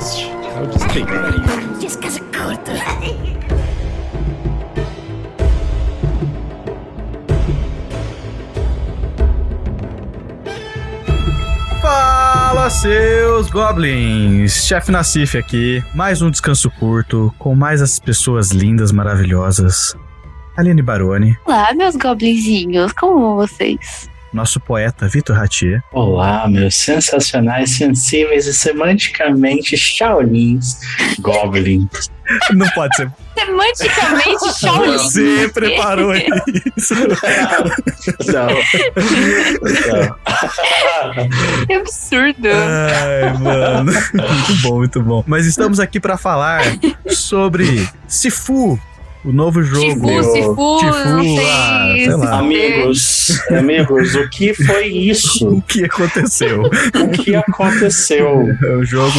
este é o. Fala, seus goblins! Chefe Nassif aqui, mais um descanso curto, com mais as pessoas lindas, maravilhosas. Aline Baroni, Olá, meus goblinzinhos, como vão vocês? Nosso poeta Vitor Ratier, Olá, meus sensacionais, sensíveis e semanticamente Shaolins Goblins. não pode ser. Semanticamente, Shaolin. Você preparou isso. Não. Não. Que absurdo. Ai, mano. Muito bom, muito bom. Mas estamos aqui pra falar sobre Sifu, o novo jogo. Tifu, Tifu, sei. ah, sei lá. Amigos, amigos, o que foi isso? O que aconteceu? O que aconteceu? É um jogo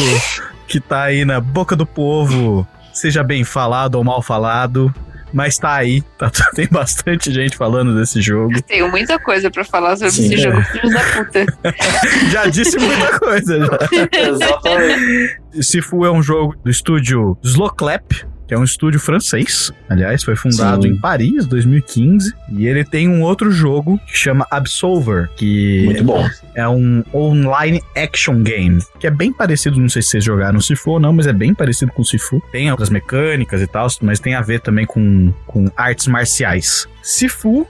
que tá aí na boca do povo, seja bem falado ou mal falado, mas tá aí. Tá, tem bastante gente falando desse jogo. Tenho muita coisa pra falar sobre Sim. esse jogo, filhos da puta. Já disse muita coisa. Já. Exatamente. Sifu é um jogo do estúdio Slowclap, que é um estúdio francês. Aliás, foi fundado Sim. em Paris, 2015. E ele tem um outro jogo que chama Absolver, que Muito bom. é um online action game, que é bem parecido, não sei se vocês jogaram Sifu ou não, mas é bem parecido com Sifu. Tem outras mecânicas e tal, mas tem a ver também com, com artes marciais. Sifu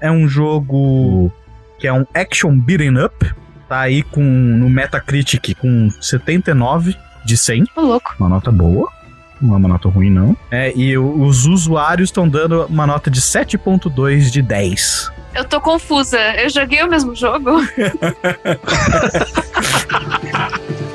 é um jogo que é um action beating up, tá aí com no Metacritic com 79 de 100, Ô, louco. uma nota boa. Não é uma nota ruim, não. É, e os usuários estão dando uma nota de 7.2 de 10. Eu tô confusa. Eu joguei o mesmo jogo?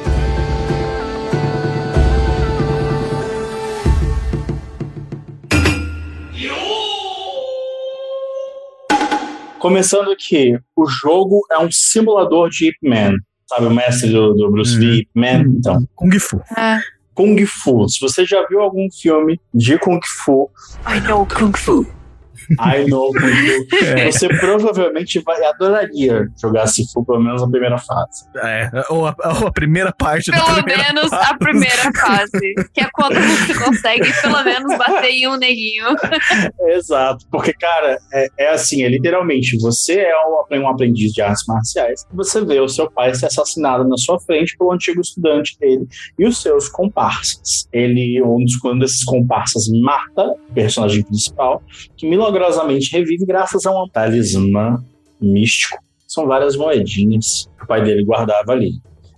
Começando aqui, o jogo é um simulador de Ip Man. Sabe o mestre do, do Bruce Lee, Ip Man? Então, Kung Fu. Ah, Kung Fu. Se você já viu algum filme de Kung Fu, I know Kung Fu. I know Kung Fu, você provavelmente vai, adoraria jogar Sifu, pelo menos na primeira fase. É, ou a, ou a primeira parte da Pelo primeira menos a primeira fase. Que é quando você consegue pelo menos bater em um neguinho. Exato, porque, cara, é, é assim, é literalmente, você é um, um aprendiz de artes marciais, você vê o seu pai ser assassinado na sua frente pelo antigo estudante dele e os seus comparsas. Ele, um, dos, um desses comparsas, mata o personagem principal, que milagrosamente revive graças a um talismã místico. São várias moedinhas que o pai dele guardava ali.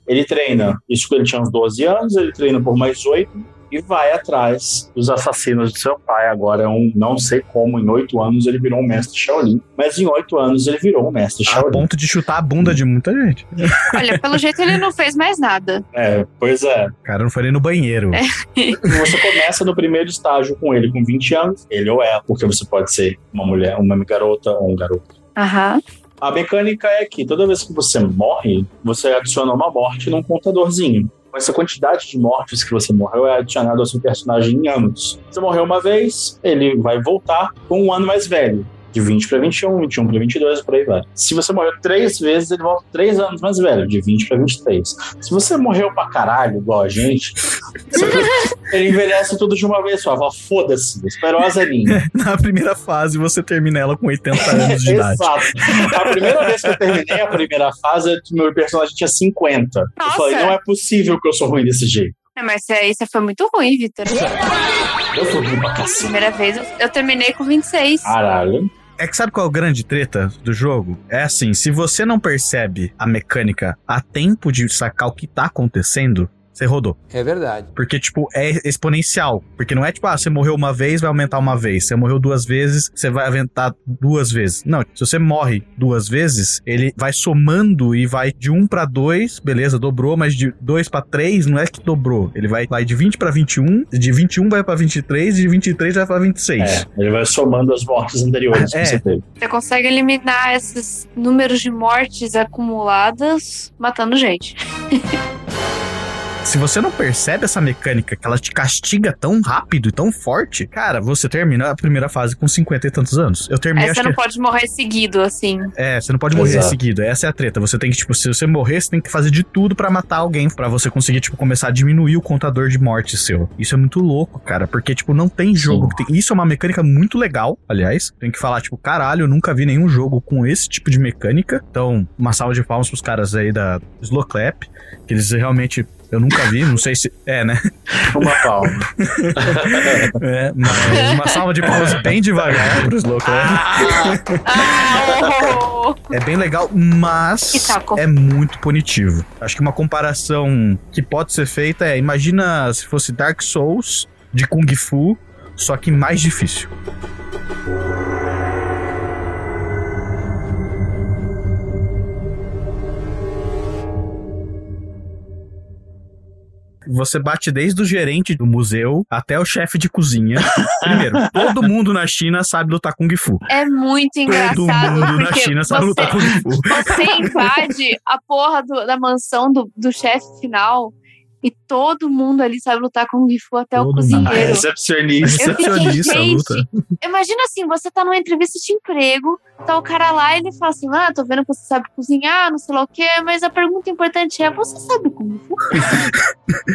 Ele treina, isso quando ele tinha uns 12 anos, ele treina por mais 8 e vai atrás dos assassinos de seu pai. Agora, é um, não sei como, em oito anos ele virou um mestre Shaolin, mas em oito anos ele virou um mestre A Shaolin. ponto de chutar a bunda de muita gente. Olha, pelo jeito ele não fez mais nada. É, pois é. O cara não foi nem no banheiro. É. Você começa no primeiro estágio com ele com 20 anos, ele ou ela, porque você pode ser uma mulher, uma garota ou um garoto. Aham. A mecânica é que toda vez que você morre, você adiciona uma morte num contadorzinho. Essa quantidade de mortes que você morreu é adicionada ao seu personagem em anos. Você morreu uma vez, ele vai voltar com um ano mais velho. De 20 para 21, 21 para 22, por aí vai. Se você morreu três vezes, ele volta três anos mais velho, de 20 para 23. Se você morreu pra caralho, igual a gente, ele envelhece tudo de uma vez só. Foda-se, esperou a Zelinha. Na primeira fase, você termina ela com 80 anos de idade. Exato. A primeira vez que eu terminei a primeira fase, meu personagem tinha 50. Eu Nossa. falei, não é possível que eu sou ruim desse jeito. É, Mas isso aí- isso foi muito ruim, Vitor. Eu sou ruim pra cacete. Primeira vez eu, eu terminei com 26. Caralho. É que sabe qual é o grande treta do jogo? É assim, se você não percebe a mecânica a tempo de sacar o que tá acontecendo, você rodou. É verdade. Porque, tipo, é exponencial. Porque não é tipo, ah, você morreu uma vez, vai aumentar uma vez. Você morreu duas vezes, você vai aumentar duas vezes. Não, se você morre duas vezes, ele vai somando e vai de 1 pra 2, beleza, dobrou, mas de 2 pra 3 não é que dobrou. Ele vai, vai de 20 pra 21, de 21 vai pra 23, de 23 vai pra 26. É, ele vai somando as mortes anteriores É. que você teve. Você consegue eliminar esses números de mortes acumuladas matando gente. Se você não percebe essa mecânica, que ela te castiga tão rápido e tão forte, cara, você termina a primeira fase com 50 e tantos anos. Eu terminei, acho você não que... pode morrer seguido, assim. É, você não pode morrer Exato. seguido. Essa é a treta. Você tem que, tipo, se você morrer, você tem que fazer de tudo pra matar alguém, pra você conseguir, tipo, começar a diminuir o contador de morte seu. Isso é muito louco, cara, porque, tipo, não tem jogo que tem. Isso é uma mecânica muito legal, aliás. Tem que falar, tipo, caralho, eu nunca vi nenhum jogo com esse tipo de mecânica. Então, uma salva de palmas pros caras aí da Slow Clap, que eles realmente. Eu nunca vi, não sei se. É, né? Uma palma. É, mas uma salva de palmas bem devagar pro Slow Clap. Ah, É bem legal, Que mas saco. é muito punitivo. Acho que uma comparação que pode ser feita é: imagina se fosse Dark Souls de Kung Fu, só que mais difícil. Você bate desde o gerente do museu até o chefe de cozinha. Primeiro, todo mundo na China sabe lutar Kung Fu. é muito Todo engraçado. mundo na China sabe você, lutar Kung Fu. você invade a porra do- da mansão do, do chefe final e todo mundo ali sabe lutar com Fu até o Todo A cozinheiro. recepcionista. Eu fiquei, Recepcionista, luta. gente, imagina assim, você tá numa entrevista de emprego, tá o cara lá e ele fala assim, ah, tô vendo que você sabe cozinhar, não sei lá o quê, mas a pergunta importante é, você sabe Kung Fu?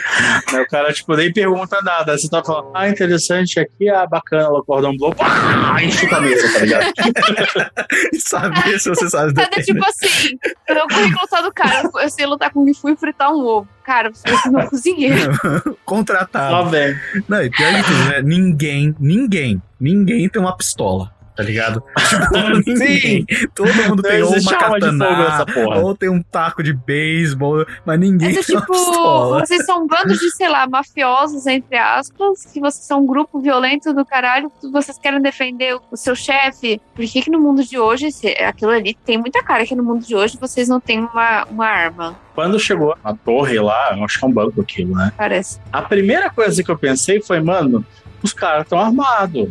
O cara, tipo, nem pergunta nada. Você tá falando, ah, interessante aqui, ah, bacana, o cordão blow, pá, enche a cabeça, tá ligado? E saber se você sabe Cada tipo assim, o currículo tá do cara, eu sei lutar Kung Fu e fritar um ovo. Cara, você vai ser meu cozinheiro. Contratado. Lá vem. Não, e pior de tudo, né? Ninguém, ninguém, ninguém tem uma pistola. Tá ligado? Tipo, ninguém. Todo mundo tem ou uma arma de fogo katana, nessa porra. ou tem um taco de beisebol, mas ninguém É do tem tipo, pistola. vocês são um bando de, sei lá, mafiosos, entre aspas, que vocês são um grupo violento do caralho, vocês querem defender o seu chefe. Por que que no mundo de hoje, se- aquilo ali tem muita cara que no mundo de hoje vocês não têm uma, uma arma, Quando chegou na torre lá, eu acho que é um banco aquilo, né? parece. A primeira coisa que eu pensei foi, mano, os caras estão armados.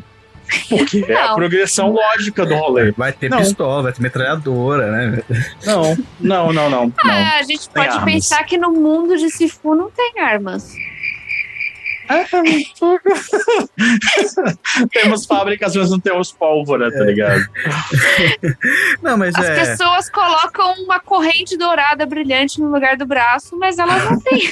Porque é a Não. progressão lógica do rolê. Vai ter Não. pistola, vai ter metralhadora, né? Não, não, não, não. não. Ah, a gente tem pode armas. pensar que no mundo de Sifu não tem armas. temos fábricas, mas não temos pólvora, tá ligado? Não, mas As é. pessoas colocam uma corrente dourada brilhante no lugar do braço, mas elas não têm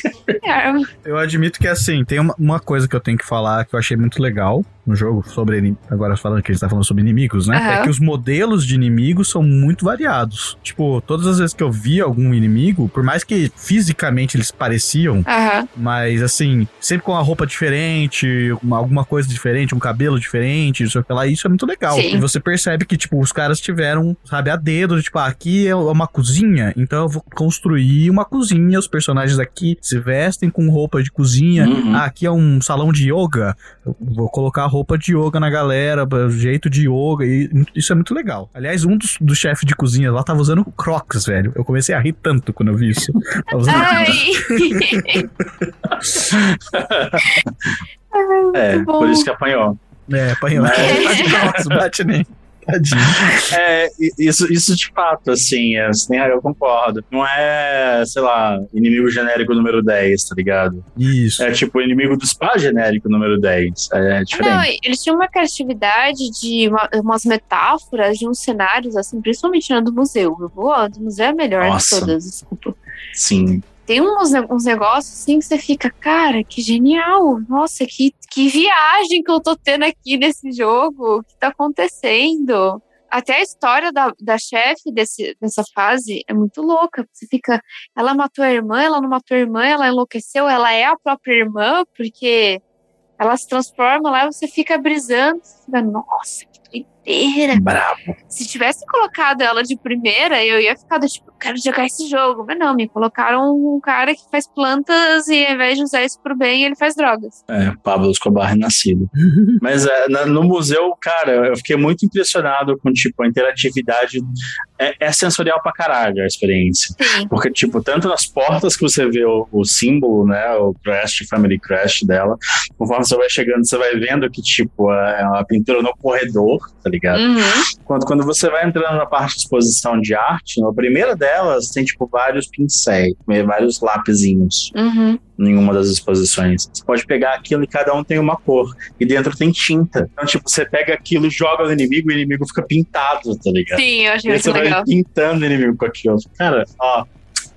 arma. Eu admito que assim, tem uma, uma coisa que eu tenho que falar que eu achei muito legal no jogo sobre agora falando que a gente tá falando sobre inimigos, né? Aham. É que os modelos de inimigos são muito variados. Tipo, todas as vezes que eu vi algum inimigo, por mais que fisicamente eles pareciam, Aham. mas assim, sempre com uma roupa diferente, uma- alguma coisa diferente, um cabelo diferente, não sei o que lá, isso é muito legal. Sim. E você percebe que, tipo, os caras tiveram, sabe, a dedo, tipo, ah, aqui é uma cozinha, então eu vou construir uma cozinha, os personagens aqui se vestem com roupa de cozinha, Uhum. ah, aqui é um salão de yoga, eu vou colocar roupa de yoga na galera, jeito de yoga, e isso é muito legal. Aliás, um dos, dos chefes de cozinha lá tava usando crocs, velho. Eu comecei a rir tanto quando eu vi isso. Tava usando Ai. É, bom. por isso que apanhou. É, apanhou. Mas- Bate crocs, bate nem. É, isso, isso de fato, assim, é, assim, eu concordo. Não é, sei lá, inimigo genérico número 10, tá ligado? Isso. É tipo inimigo do spa genérico número 10. É Não, diferente. eles tinham uma criatividade de uma- umas metáforas, de uns cenários, assim, principalmente na do museu. Eu vou, a do museu é a melhor Nossa. de todas, desculpa. Sim. Tem uns, uns negócios assim que você fica, cara, que genial! Nossa, que, que viagem que eu tô tendo aqui nesse jogo, o que tá acontecendo? Até a história da, da chefe dessa fase é muito louca. Você fica, ela matou a irmã, ela não matou a irmã, ela enlouqueceu, ela é a própria irmã, porque ela se transforma lá, você fica brisando, você fica, nossa, que doideira. Bravo. Se tivesse colocado ela de primeira, eu ia ficar do tipo, quero jogar esse jogo. Mas não, me colocaram um cara que faz plantas e ao invés de usar isso pro bem, ele faz drogas. É, Pablo Escobar renascido. Mas é, no museu, cara, eu fiquei muito impressionado com, tipo, a interatividade é, é sensorial pra caralho a experiência. Sim. Porque, tipo, tanto nas portas que você vê o, o símbolo, né, o Crash, Family Crash dela, conforme você vai chegando, você vai vendo que, tipo, é uma pintura no corredor, tá ligado? Uhum. Quando, quando você vai entrando na parte de exposição de arte, na primeira delas tem, tipo, vários pincéis, vários lapisinhos Uhum. em uma das exposições. Você pode pegar aquilo e cada um tem uma cor. E dentro tem tinta. Então, tipo, você pega aquilo joga no inimigo e o inimigo fica pintado, tá ligado? Sim, eu achei E muito você vai legal. pintando o inimigo com aquilo. Cara, ó,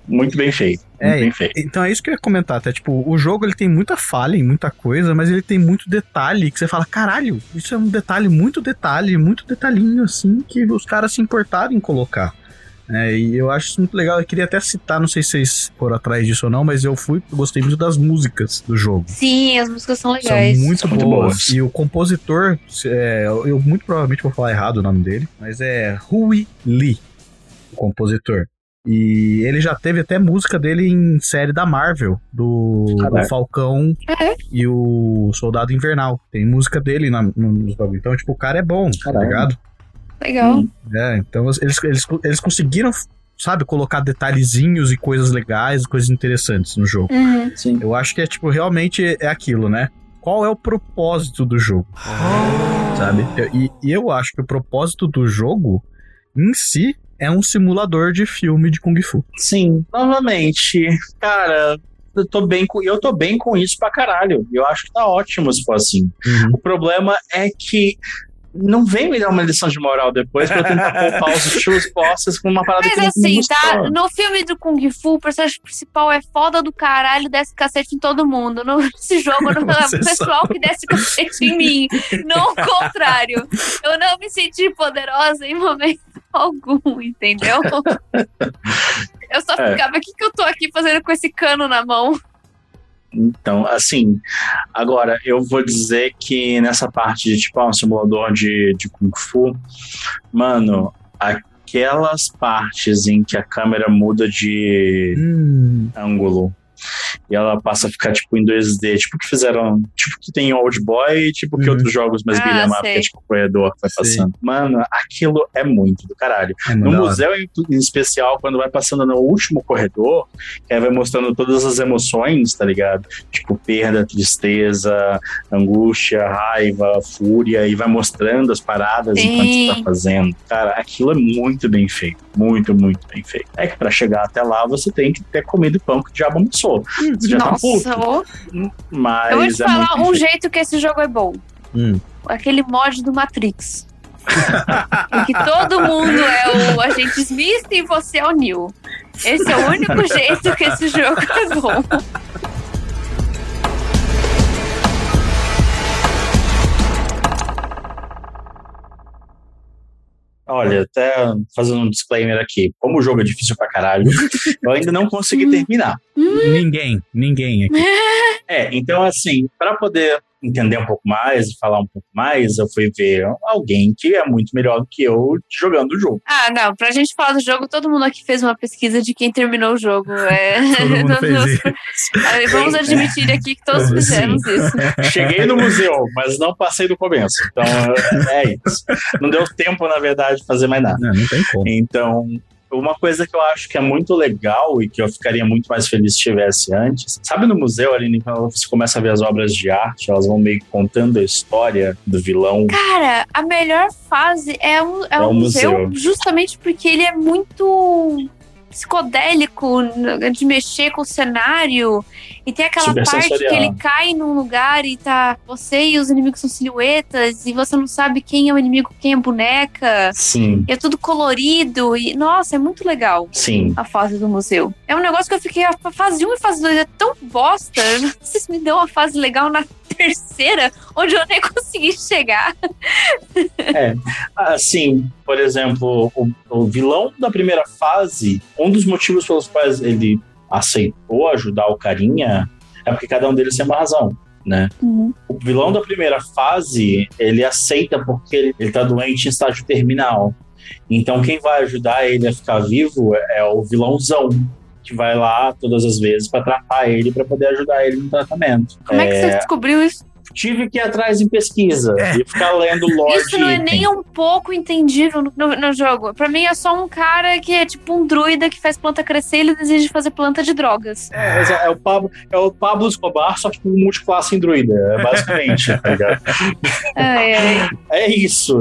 muito bem feito. Muito É, bem feito. Então é isso que eu ia comentar, até tipo, o jogo ele tem muita falha em muita coisa, mas ele tem muito detalhe que você fala, caralho, isso é um detalhe, muito detalhe, muito detalhinho assim que os caras se importaram em colocar. É, e eu acho isso muito legal. Eu queria até citar, não sei se vocês foram atrás disso ou não, mas eu fui, gostei muito das músicas do jogo. Sim, as músicas são legais. São muito, São muito boas. boas. E o compositor, é, eu muito provavelmente vou falar errado o nome dele, mas é Hui Lee, o compositor. E ele já teve até música dele em série da Marvel, do, do Caraca. Falcão É. e o Soldado Invernal. Tem música dele na, nos bagulho. Então, tipo, o cara é bom, tá Caralho. ligado? Legal. Hum. É, então eles, eles, eles conseguiram, sabe, colocar detalhezinhos e coisas legais, coisas interessantes no jogo. Uhum. Sim. Eu acho que é tipo, realmente é aquilo, né? Qual é o propósito do jogo? Sabe? E, e eu acho que o propósito do jogo em si é um simulador de filme de Kung Fu. Sim. Novamente, cara, eu tô bem com, eu tô bem com isso pra caralho. Eu acho que tá ótimo se for assim. O problema é que não vem me dar uma lição de moral depois pra eu tentar poupar os shows postos com uma parada que Mas não me assim, tá? No filme do Kung Fu, o personagem principal é foda do caralho, desce cacete em todo mundo. No- Nesse jogo, no, Você o pessoal que desce cacete em mim. Não o contrário. Eu não me senti poderosa em momento algum, entendeu? Eu só É. ficava, o que, que eu tô aqui fazendo com esse cano na mão? Então, assim, agora eu vou dizer que nessa parte de tipo, ah, um simulador de, de Kung Fu, mano, aquelas partes em que a câmera muda de Hum, ângulo e ela passa a ficar tipo em 2D, tipo que fizeram, tipo que tem em Old Boy, tipo que Uhum. outros jogos mais Ah, beat'em up, que é tipo o corredor que vai Sei. passando. Mano, aquilo é muito do caralho. é No museu, em, em especial, quando vai passando no último corredor, que aí vai mostrando todas as emoções, tá ligado? Tipo, perda, tristeza, angústia, raiva, fúria, e vai mostrando as paradas Sim. enquanto você tá fazendo. Cara, aquilo é muito bem feito. Muito, muito bem feito. É que pra chegar até lá, você tem que ter comido pão que o diabo amassou. Você já tá puto. Nossa, ô. Mas eu vou te é falar um feito. jeito que esse jogo é bom. Hum. Aquele mod do Matrix. em que todo mundo é o agente Smith e você é o Neo. Esse é o único jeito que esse jogo é bom. Olha, até fazendo um disclaimer aqui. Como o jogo é difícil pra caralho, eu ainda não consegui terminar. Ninguém, ninguém aqui. É, então assim, para poder entender um pouco mais e falar um pouco mais, eu fui ver alguém que é muito melhor do que eu jogando o jogo. Ah, não. Pra gente falar do jogo, todo mundo aqui fez uma pesquisa de quem terminou o jogo. É... Todo mundo fez isso. Vamos admitir aqui que todos Sim. fizemos isso. Cheguei no museu, mas não passei do começo. Então é isso. Não deu tempo, na verdade, de fazer mais nada. Não, não tem como. Então, uma coisa que eu acho que é muito legal e que eu ficaria muito mais feliz se tivesse antes, sabe no museu ali, quando você começa a ver as obras de arte, elas vão meio que contando a história do vilão. Cara, a melhor fase é um, é É um um museu, museu. justamente porque ele é muito psicodélico de mexer com o cenário. E tem aquela parte que ele cai num lugar e tá. Você e os inimigos são silhuetas, e você não sabe quem é o inimigo, quem é a boneca. Sim, E é tudo colorido. E, nossa, é muito legal sim. a fase do museu. É um negócio que eu fiquei. A fase 1 e fase 2 é tão bosta. Eu não sei se me deu uma fase legal na terceira, onde eu nem consegui chegar. Assim, por exemplo, o, o vilão da primeira fase, um dos motivos pelos quais ele aceitou ajudar o carinha é porque cada um deles tem uma razão, né? Uhum. O vilão da primeira fase, ele aceita porque ele, ele tá doente em estágio terminal. Então quem vai ajudar ele a ficar vivo é, é o vilãozão, que vai lá todas as vezes pra tratar ele, pra poder ajudar ele no tratamento. Como é que você descobriu isso? tive que ir atrás em pesquisa É. e ficar lendo lore Isso não é de nem item. um pouco entendível no, no- no jogo. Pra mim é só um cara que é tipo um druida que faz planta crescer e ele deseja fazer planta de drogas. É, exa- é o Pablo, é o Pablo Escobar, só que com multiclasse em druida, é basicamente, tá ligado? Ai, ai. É isso.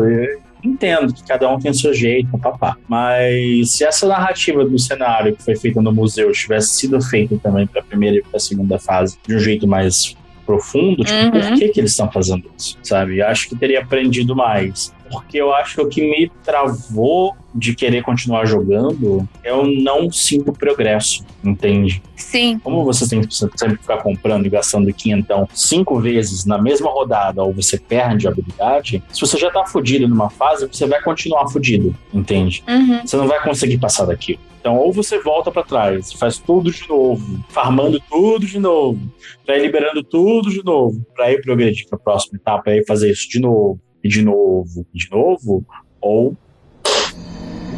Entendo que cada um tem seu jeito, papá. Mas se essa narrativa do cenário que foi feita no museu tivesse sido feita também para a primeira e para a segunda fase de um jeito mais profundo, tipo, Uhum. por que, que eles estão fazendo isso? Sabe? Acho que teria aprendido mais. Porque eu acho que o que me travou de querer continuar jogando, eu não sinto progresso, entende? Sim. Como você tem que sempre ficar comprando e gastando quinhentão cinco vezes na mesma rodada ou você perde a habilidade, se você já tá fudido numa fase, você vai continuar fudido, entende? Uhum. Você não vai conseguir passar daquilo. Então, ou você volta pra trás, faz tudo de novo, farmando tudo de novo, ir liberando tudo de novo, pra ir progredir pra próxima etapa, ir fazer isso de novo, e de novo, e de novo, ou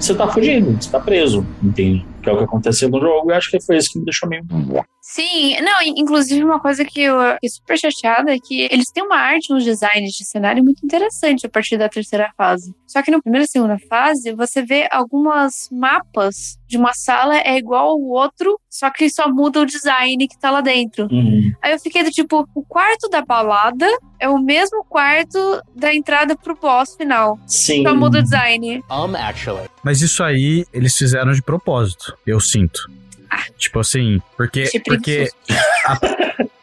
você tá fugido, você tá preso, entende? Que é o que aconteceu no jogo, e acho que foi isso que me deixou meio. Sim, não, in- inclusive uma coisa que eu fiquei super chateada é que eles têm uma arte nos designs de cenário muito interessante a partir da terceira fase. Só que na primeira e segunda fase, você vê algumas mapas de uma sala é igual ao outro, só que só muda o design que tá lá dentro. Uhum. Aí eu fiquei do tipo, o quarto da balada é o mesmo quarto da entrada pro boss final. Sim. Só muda o design. Um, actually. Mas isso aí eles fizeram de propósito, eu sinto. Tipo assim, porque. Achei porque a-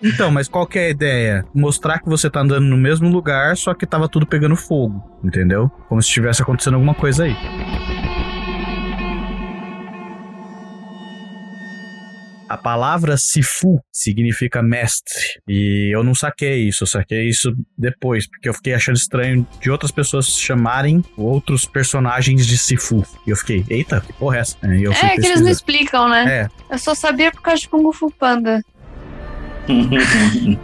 Então, mas qual que é a ideia? Mostrar que você tá andando no mesmo lugar, só que tava tudo pegando fogo, entendeu? Como se estivesse acontecendo alguma coisa aí. A palavra Sifu significa mestre. E eu não saquei isso, eu saquei isso depois, porque eu fiquei achando estranho de outras pessoas chamarem outros personagens de Sifu. E eu fiquei, eita, que porra é essa? É, que eles não explicam, né? É, Eu só sabia por causa de Kung Fu Panda.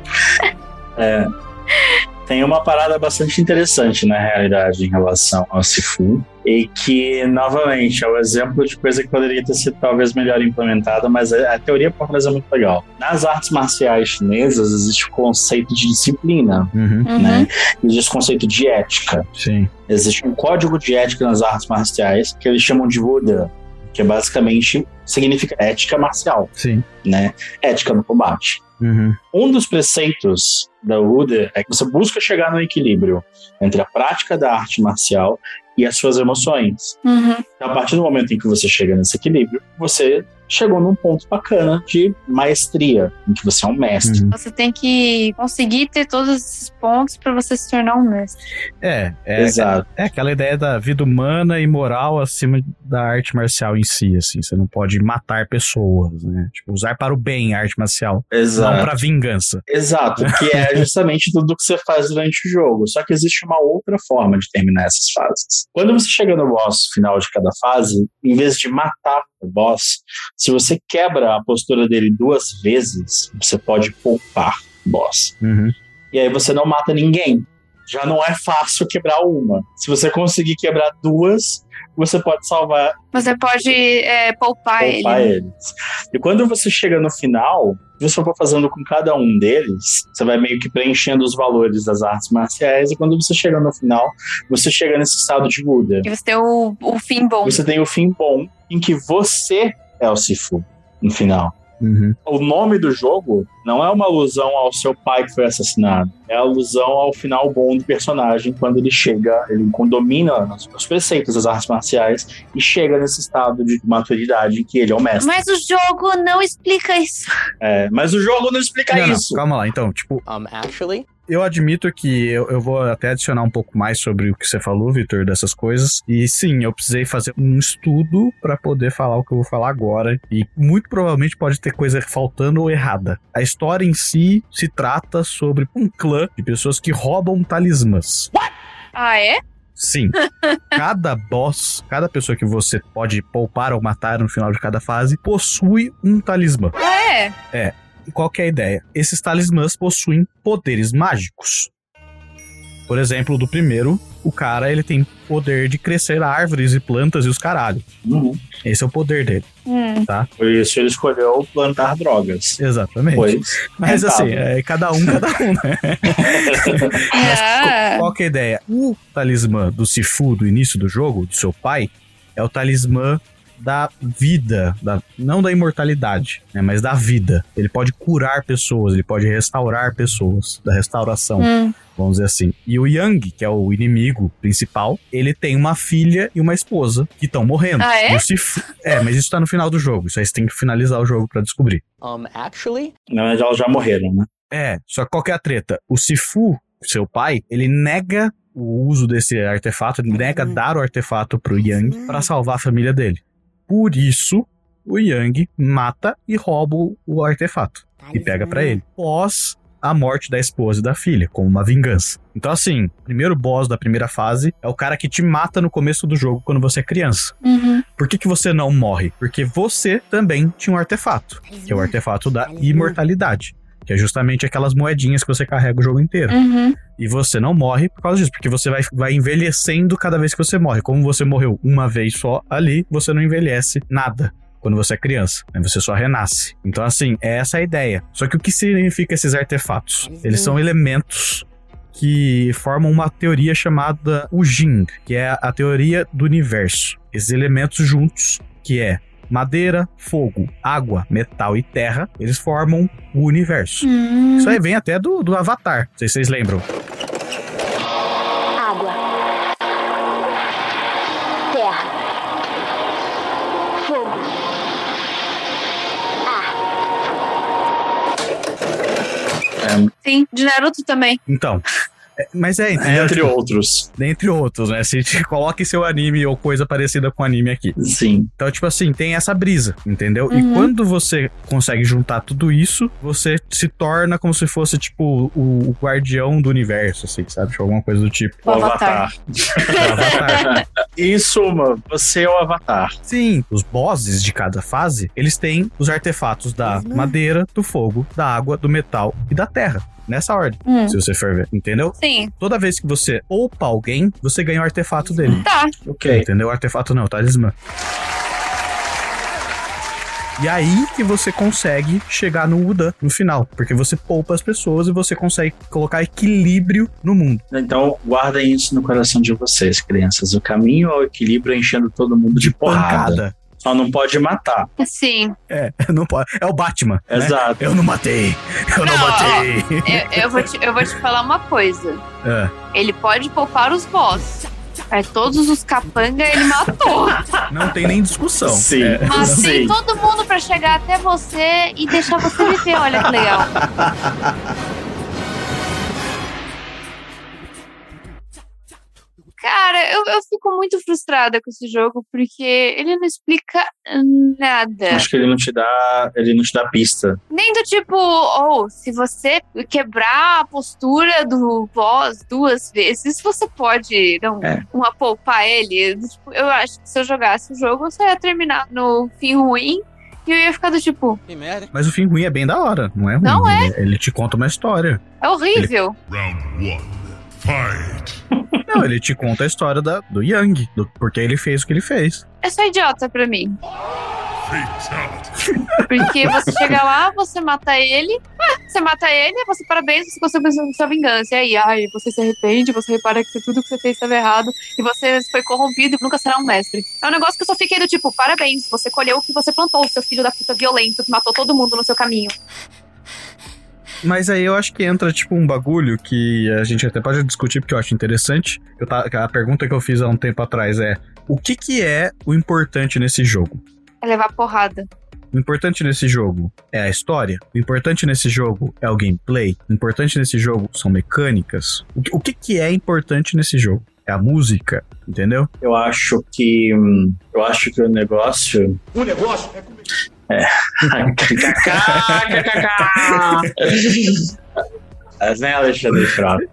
É. Tem uma parada bastante interessante na realidade em relação ao Sifu. E que, novamente, é o exemplo de coisa que poderia ter sido talvez melhor implementada, mas a, a teoria por trás é muito legal. Nas artes marciais chinesas existe o conceito de disciplina, uhum, Uhum. né? Existe o conceito de ética. sim. Existe um código de ética nas artes marciais que eles chamam de Buda, que é basicamente significa ética marcial, Sim. né? Ética no combate. Uhum. Um dos preceitos da UDA é que você busca chegar no equilíbrio entre a prática da arte marcial e as suas emoções. Uhum. Então, a partir do momento em que você chega nesse equilíbrio, você chegou num ponto bacana de maestria, em que você é um mestre. Uhum. Você tem que conseguir ter todos esses pontos pra você se tornar um mestre. É, é, Exato. é aquela ideia da vida humana e moral acima da arte marcial em si, assim. Você não pode matar pessoas, né? Tipo, usar para o bem a arte marcial, não Exato. para vingança. Exato, que é justamente tudo que você faz durante o jogo. Só que existe uma outra forma de terminar essas fases. Quando você chega no boss final de cada fase, em vez de matar o boss, se você quebra a postura dele duas vezes, você pode poupar o boss. Uhum. E aí você não mata ninguém. Já não é fácil quebrar uma. Se você conseguir quebrar duas, você pode salvar Você pode é, poupar, poupar ele. eles. E quando você chega no final, você for fazendo com cada um deles, você vai meio que preenchendo os valores das artes marciais, e quando você chega no final, você chega nesse estado de Buda. E você tem o, o fim bom. Você tem o fim bom, em que você é o Sifu no final. Uhum. O nome do jogo não é uma alusão ao seu pai que foi assassinado. É a alusão ao final bom do personagem quando ele chega, ele domina os os preceitos das artes marciais e chega nesse estado de maturidade em que ele é o mestre. Mas o jogo não explica isso. É, mas o jogo não explica Não, não, isso. calma lá, então, tipo, Um, actually. Eu admito que eu, eu vou até adicionar um pouco mais sobre o que você falou, Vitor, dessas coisas. E sim, eu precisei fazer um estudo pra poder falar o que eu vou falar agora. E muito provavelmente pode ter coisa faltando ou errada. A história em si se trata sobre um clã de pessoas que roubam talismãs. Ah, é? Sim. cada boss, cada pessoa que você pode poupar ou matar no final de cada fase, possui um talismã. Ah, é. E qual que é a ideia? Esses talismãs possuem poderes mágicos. Por exemplo, do primeiro, o cara ele tem poder de crescer árvores e plantas e os caralho. Uhum. Esse é o poder dele. Hum. Por isso ele escolheu plantar drogas. Exatamente. Pois. Mas rentável. assim, é cada um, cada um, né? É. Qual que é a ideia? O talismã do Sifu do início do jogo, do seu pai, é o talismã da vida, da, não da imortalidade, né, mas da vida. Ele pode curar pessoas, ele pode restaurar pessoas, da restauração, Hum. vamos dizer assim. E o Yang, que é o inimigo principal, ele tem uma filha e uma esposa que estão morrendo. Ah, é? E o Sifu- é, mas isso tá no final do jogo. Isso aí você tem que finalizar o jogo pra descobrir. Um, actually, Na verdade, elas já morreram, né? É, só que qual que é a treta? O Sifu, seu pai, ele nega o uso desse artefato, ele nega dar o artefato pro Yang pra salvar a família dele. Por isso, o Yang mata e rouba o- artefato e pega pra ele. Pós a morte da esposa e da filha, como uma vingança. Então, assim, o primeiro boss da primeira fase é o cara que te mata no começo do jogo quando você é criança. Uhum. Por que, que você não morre? Porque você também tinha um artefato, que é o artefato da imortalidade. Que é justamente aquelas moedinhas que você carrega o jogo inteiro. Uhum. E você não morre por causa disso, porque você vai, vai envelhecendo cada vez que você morre. Como você morreu uma vez só ali, você não envelhece nada quando você é criança. né? Você só renasce. Então, assim, é essa a ideia. Só que o que significa esses artefatos? Eles são elementos que formam uma teoria chamada o Jing, que é a teoria do universo. Esses elementos juntos, que é madeira, fogo, água, metal e terra, eles formam o universo. Hum. Isso aí vem até do, do Avatar, não sei se vocês lembram. Água. Terra. Fogo. Sim, de Naruto também. Então. É- Mas é, entendeu? Entre Tipo, outros. dentre outros, né? Se te coloque seu anime ou coisa parecida com anime aqui. Sim. Então, tipo assim, tem essa brisa, entendeu? E Uhum. quando você consegue juntar tudo isso, você se torna como se fosse, tipo, o, o guardião do universo, assim, sabe? Tipo, alguma coisa do tipo. O O Avatar. Avatar. O Avatar. Em suma, você é o Avatar. Sim, os bosses de cada fase, eles têm os artefatos da madeira, do fogo, da água, do metal e da terra. Nessa ordem, Hum. se você for ver, entendeu? Sim, Toda vez que você poupa alguém, você ganha o artefato dele. tá. Ok. Entendeu? Artefato não, talismã. E aí que você consegue chegar no Uda no final. Porque você poupa as pessoas e você consegue colocar equilíbrio no mundo. Então, guardem isso no coração de vocês, crianças. O caminho ao equilíbrio é enchendo todo mundo de, porrada. Pancada. Só não pode matar. Sim. É, não pode. É o Batman. né? Exato. Eu não matei. Eu não, Não, matei. Eu, eu vou te, eu vou te falar uma coisa. É, Ele pode poupar os boss. Mas todos os capanga ele matou. não tem nem discussão. Sim. É, Matei Sim. todo mundo pra chegar até você e deixar você viver. Olha que legal. Cara, eu, eu fico muito frustrada com esse jogo porque ele não explica nada. Acho que ele não te dá. Ele não te dá pista. Nem do tipo, ou se você quebrar a postura do boss duas vezes, você pode não, É. uma poupar ele. Tipo, eu acho que se eu jogasse o jogo, eu só ia terminar no fim ruim e eu ia ficar do tipo, que merda. Mas o fim ruim é bem da hora, não é ruim. Não Ele, ele te conta uma história. é horrível. Round one. Fight. Não, ele te conta a história da, do Yang, do porque ele fez o que ele fez. É só idiota pra mim. Porque você chega lá, você mata ele, você mata ele, você parabéns, você conseguiu sua- sua vingança. E aí, ai, você se arrepende, você repara que tudo que você fez estava errado e você foi corrompido e nunca será um mestre. É um negócio que eu só fiquei do tipo, parabéns, você colheu o que você plantou, seu filho da puta violento que matou todo mundo no seu caminho. Mas aí eu acho que entra, tipo, um bagulho que a gente até pode discutir, porque eu acho interessante. Eu tá, a pergunta que eu fiz há um tempo atrás é: o que, que é o importante nesse jogo? É levar porrada. O importante nesse jogo é a história. O importante nesse jogo é o gameplay. O importante nesse jogo são mecânicas. O que, o que, que é importante nesse jogo? É a música, entendeu? Eu acho que. hum, Eu acho que o negócio. O negócio é É. Mas nem Alexandre Frota.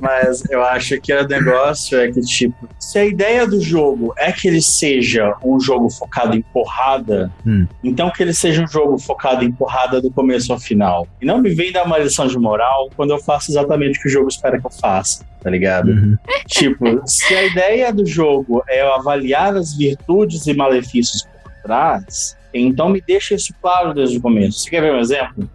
Mas eu acho que o negócio é que, tipo, se a ideia do jogo é que ele seja um jogo focado em porrada, Hum. então que ele seja um jogo focado em porrada do começo ao final. E não me vem dar uma lição de moral quando eu faço exatamente o que o jogo espera que eu faça, tá ligado? Uhum. Tipo, se a ideia do jogo é eu avaliar as virtudes e malefícios por trás, então me deixa isso claro desde o começo. Você quer ver um exemplo?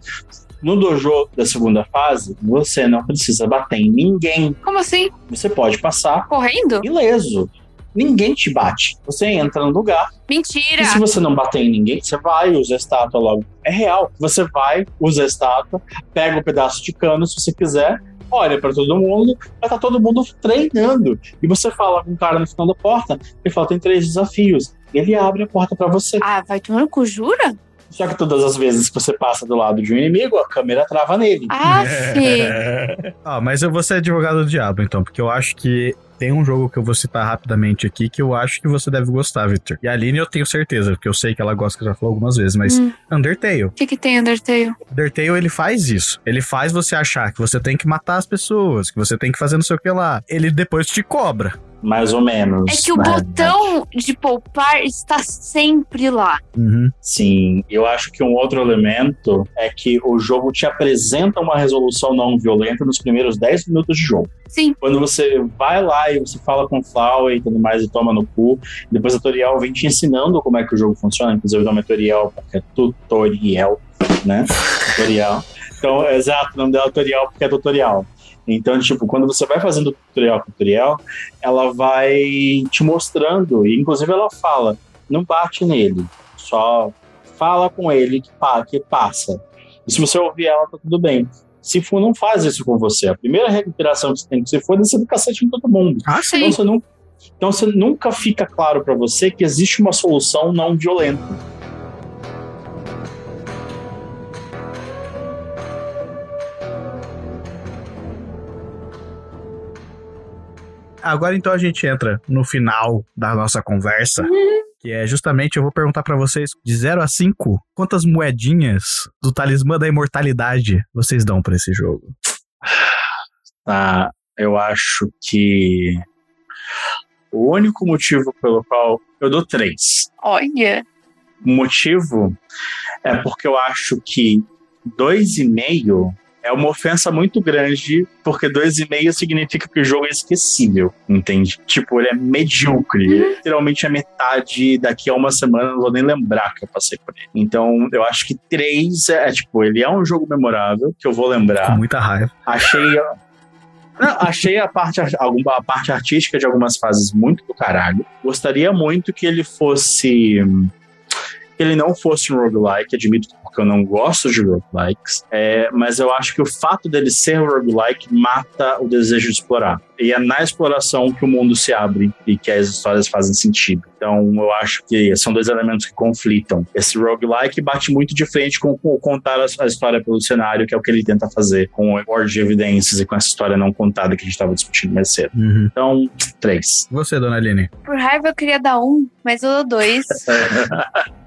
No dojo da segunda fase, você não precisa bater em ninguém. Como assim? Você pode passar Correndo? ileso. Ninguém te bate. Você entra no lugar, Mentira! e se você não bater em ninguém, você vai, usa a estátua logo. É real. Você vai, usa a estátua, pega um pedaço de cano se você quiser, olha pra todo mundo, vai tá todo mundo treinando. E você fala com o cara no final da porta, ele fala: tem três desafios. Ele abre a porta pra você. Ah, vai tomar no cu, jura? Só que todas as vezes que você passa do lado de um inimigo, a câmera trava nele. Ah, fi. Ah, mas eu vou ser advogado do diabo, então, porque eu acho que tem um jogo que eu vou citar rapidamente aqui que eu acho que você deve gostar, Victor. E a Aline eu tenho certeza, porque eu sei que ela gosta, que já falou algumas vezes, mas Hum. Undertale. O que, que tem Undertale? Undertale, ele faz isso. Ele faz você achar que você tem que matar as pessoas, que você tem que fazer não sei o que lá. Ele depois te cobra. Mais ou menos. É que o né? botão de poupar está sempre lá. Uhum. Sim, eu acho que um outro elemento é que o jogo te apresenta uma resolução não violenta nos primeiros 10 minutos de jogo. Sim. Quando você vai lá e você fala com o Flower e tudo mais e toma no cu, depois a tutorial vem te ensinando como é que o jogo funciona, inclusive o nome é tutorial, porque é tutorial, né? tutorial. Então, exato, o nome dela é tutorial porque é tutorial. Então, tipo, quando você vai fazendo tutorial com tutorial, ela vai te mostrando, e inclusive ela fala, não bate nele, só fala com ele que, pa- que passa. E se você ouvir ela, tá tudo bem. Se for, não faz isso com você. A primeira recuperação que você tem que se for é descer do cacete em todo mundo. Ah, Sim. Então você, não, então você nunca fica claro pra você que existe uma solução não violenta. Agora então a gente entra no final da nossa conversa, que é justamente eu vou perguntar pra vocês de 0 a 5, quantas moedinhas do talismã da imortalidade vocês dão pra esse jogo? Tá? Eu acho que o único motivo pelo qual eu dou três. Olha. O motivo é porque eu acho que dois e meio é uma ofensa muito grande, porque dois e meio significa que o jogo é esquecível, entende? Tipo, ele é medíocre. Literalmente é metade, daqui a uma semana eu não vou nem lembrar que eu passei por ele. Então, eu acho que três é, é, tipo, ele é um jogo memorável, que eu vou Com lembrar. muita raiva. Achei. Não, achei a parte, alguma, a parte artística de algumas fases muito do caralho. Gostaria muito que ele fosse. Que ele não fosse um roguelike, admito porque eu não gosto de roguelikes, é, mas eu acho que o fato dele ser um roguelike mata o desejo de explorar. E é na exploração que o mundo se abre e que as histórias fazem sentido. Então eu acho que são dois elementos que conflitam. Esse roguelike bate muito de frente com, com contar a, a história pelo cenário, que é o que ele tenta fazer com o board de evidências e com essa história não contada que a gente estava discutindo mais cedo. Uhum. Então, três. Você, dona Aline? Por raiva eu queria dar um, mas eu dou dois.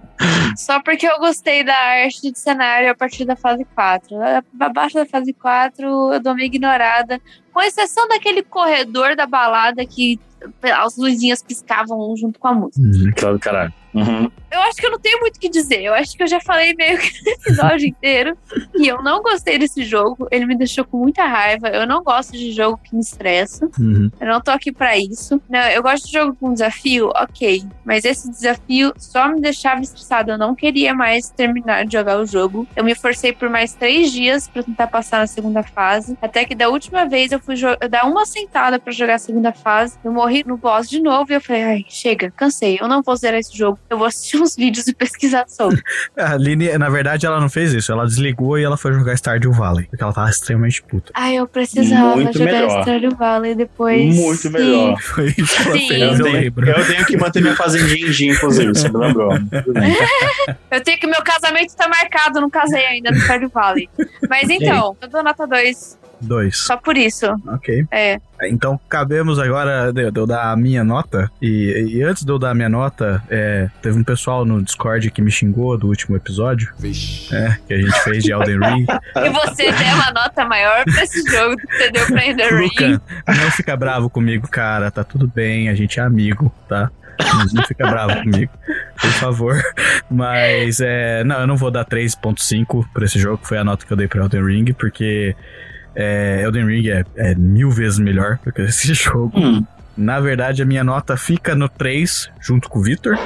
Só porque eu gostei da arte de cenário a partir da fase 4. Abaixo da fase 4, eu dou uma ignorada. Com exceção daquele corredor da balada que as luzinhas piscavam junto com a música. Uhum. Claro, caralho. Uhum. Eu acho que eu não tenho muito o que dizer. Eu acho que eu já falei meio que no episódio inteiro que eu não gostei desse jogo. Ele me deixou com muita raiva. Eu não gosto de jogo que me estressa. Uhum. Eu não tô aqui pra isso. Não, eu gosto de jogo com desafio, ok. Mas esse desafio só me deixava estressado. Eu não queria mais terminar de jogar o jogo. Eu me forcei por mais três dias pra tentar passar na segunda fase. Até que da última vez eu fui eu dar uma sentada pra jogar a segunda fase. Eu morri no boss de novo e eu falei, ai, chega, cansei. Eu não vou zerar esse jogo. Eu vou assistir uns vídeos e pesquisar sobre. A Aline, na verdade, ela não fez isso. Ela desligou e ela foi jogar Stardew Valley, porque ela tava extremamente puta. ai, eu precisava Muito jogar melhor. Stardew Valley depois. Muito Sim. melhor. Foi isso que ela Sim. fez, Eu eu tenho, lembro. eu tenho que manter minha fazendinha em dia, inclusive, você me lembrou. Eu tenho que meu casamento tá marcado, não casei ainda no Stardew Valley. Mas então, eu dou nota 2. Dois. Só por isso. Ok. É. Então, cabemos agora de, de eu dar a minha nota. E, e antes de eu dar a minha nota, é, teve um pessoal no Discord que me xingou do último episódio. Vixe. É, que a gente fez de Elden Ring. E você deu uma nota maior pra esse jogo do que você deu pra Ender Ring. Luca, não fica bravo comigo, cara. Tá tudo bem, a gente é amigo, tá? Não- Não fica bravo comigo, por favor. Mas, é. Não, eu não vou dar 3.5 pra esse jogo, que foi a nota que eu dei pra Elden Ring, porque. É, Elden Ring é, é mil vezes melhor do que esse jogo. Hum. Na verdade, a minha nota fica no 3, junto com o Victor.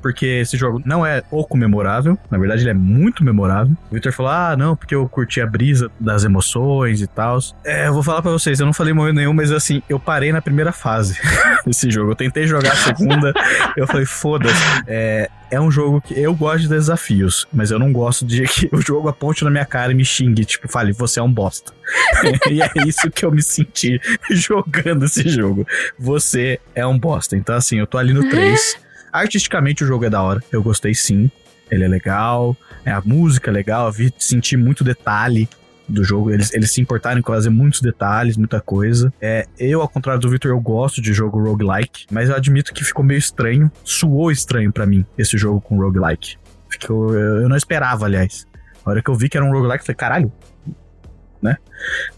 Porque esse jogo não é pouco memorável. Na verdade, ele é muito memorável. O Victor falou: Ah, não, porque eu curti a brisa das emoções e tal. É, eu vou falar pra vocês, eu não falei momento nenhum, mas assim, eu parei na primeira fase desse jogo. Eu tentei jogar a segunda, eu falei, foda-se. É, é um jogo que eu gosto de desafios, mas eu não gosto de que o jogo aponte na minha cara e me xingue, tipo, fale, você é um bosta. e é isso que eu me senti jogando esse jogo. Você é um bosta. Então, assim, eu tô ali no 3. Artisticamente o jogo é da hora. Eu gostei sim. Ele é legal. É, a música é legal. Eu vi, senti muito detalhe do jogo. Eles, eles se importaram em fazer muitos detalhes, muita coisa. É, eu, ao contrário do Victor, eu gosto de jogo roguelike. Mas eu admito que ficou meio estranho. Suou estranho pra mim esse jogo com roguelike. Ficou, eu eu não esperava, aliás. A hora que eu vi que era um roguelike, eu falei, caralho. Né?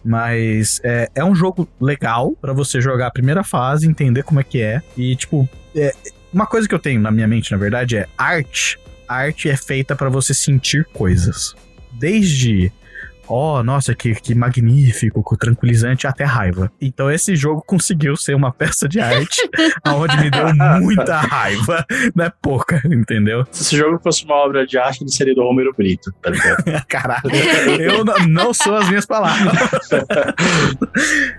Mas é, é um jogo legal pra você jogar a primeira fase, entender como é que é. E, tipo, é, uma coisa que eu tenho na minha mente, na verdade, é arte. Arte é feita pra você sentir coisas. Desde. Oh, nossa, que, que magnífico, que tranquilizante, até raiva. Então esse jogo conseguiu ser uma peça de arte onde me deu muita raiva. Não é pouca, entendeu? Se esse jogo fosse uma obra de arte, ele seria do Romero Brito, tá ligado? Caralho, eu não, não sou as minhas palavras.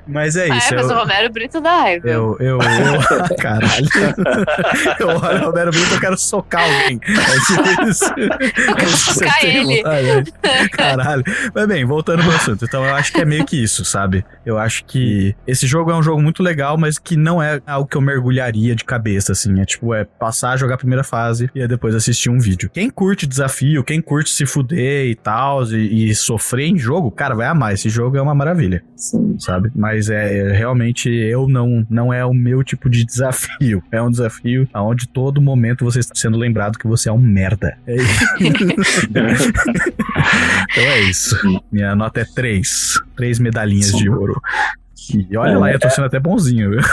Mas é Ah, isso. é, mas eu- o Romero Brito dá raiva. Eu, eu, eu. Caralho. Eu olho o Romero Brito, eu quero socar alguém. É isso. Eu quero socar ele. vontade? Caralho. Mas bem, voltando pro assunto. Então eu acho que é meio que isso, sabe? Eu acho que esse jogo é um jogo muito legal, mas que não é algo que eu mergulharia de cabeça, assim. É tipo, é passar, jogar a primeira fase e depois assistir um vídeo. Quem curte desafio, quem curte se fuder e tal, e, e sofrer em jogo, cara, vai amar. Esse jogo é uma maravilha Sim. sabe? Mas é é, realmente eu não não é o meu tipo de desafio. É um desafio aonde todo momento você está sendo lembrado que você é um merda. É isso. então é isso. Minha nota é 3. Três medalhinhas Sim. de ouro. E olha lá, eu tô sendo até bonzinho, viu?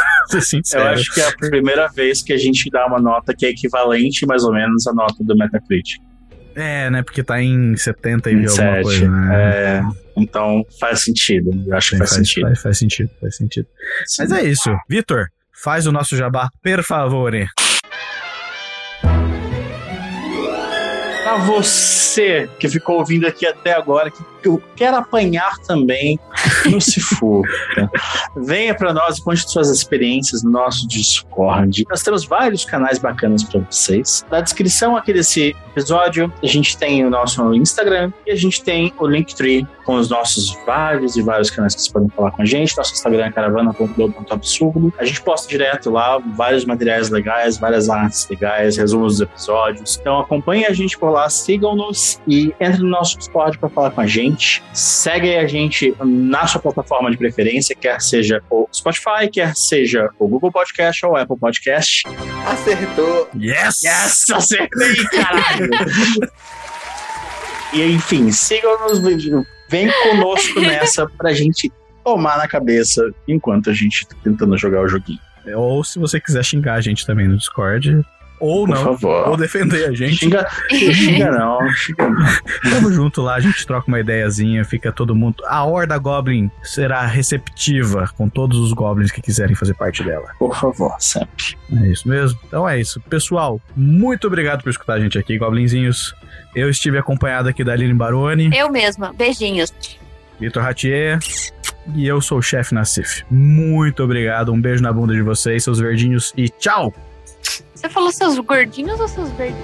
Eu acho que é a primeira vez que a gente dá uma nota que é equivalente, mais ou menos, à nota do Metacritic. É, né? Porque tá em 70 e alguma 27. coisa, né? É, então faz sentido. Eu acho que Sim, faz, sentido. Faz, faz sentido, faz sentido. Sim. Mas é isso. Vitor, faz o nosso jabá, per favore. Pra você que ficou ouvindo aqui até agora, que eu quero apanhar também no Cifu, venha pra nós e conte suas experiências no nosso Discord. Nós temos vários canais bacanas pra vocês. Na descrição aqui desse episódio, a gente tem o nosso Instagram e a gente tem o Linktree com os nossos vários e vários canais que vocês podem falar com a gente. Nosso Instagram é caravana.absurdo. A gente posta direto lá vários materiais legais, várias artes legais, resumos dos episódios. Então acompanhe a gente por lá, sigam-nos e entre no nosso Discord para falar com a gente. Segue a gente na sua plataforma de preferência, quer seja o Spotify, quer seja o Google Podcast ou o Apple Podcast. Acertou. Yes! Yes, acertei, caralho! e enfim, sigam-nos, vem conosco nessa pra gente tomar na cabeça enquanto a gente tá tentando jogar o joguinho. Ou se você quiser xingar a gente também no Discord. Ou Por não. favor. Ou defender a gente. Xinga, xinga não, xinga não. Tamo junto lá, a gente troca uma ideiazinha, fica todo mundo. A Horda Goblin será receptiva com todos os goblins que quiserem fazer parte dela. Por favor, sempre. É isso mesmo? Então é isso. Pessoal, muito obrigado por escutar a gente aqui, Goblinzinhos. Eu estive acompanhado aqui da Aline Baroni, Eu mesma. Beijinhos. Vitor Ratier. E eu sou o chefe Nassif. Muito obrigado, um beijo na bunda de vocês, seus verdinhos, e tchau! Você falou seus gordinhos ou seus verdes?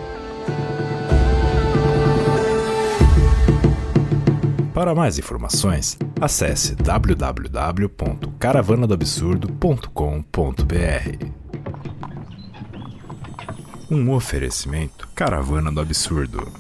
Para mais informações, acesse www.caravanadoabsurdo.com.br. Um oferecimento Caravana do Absurdo.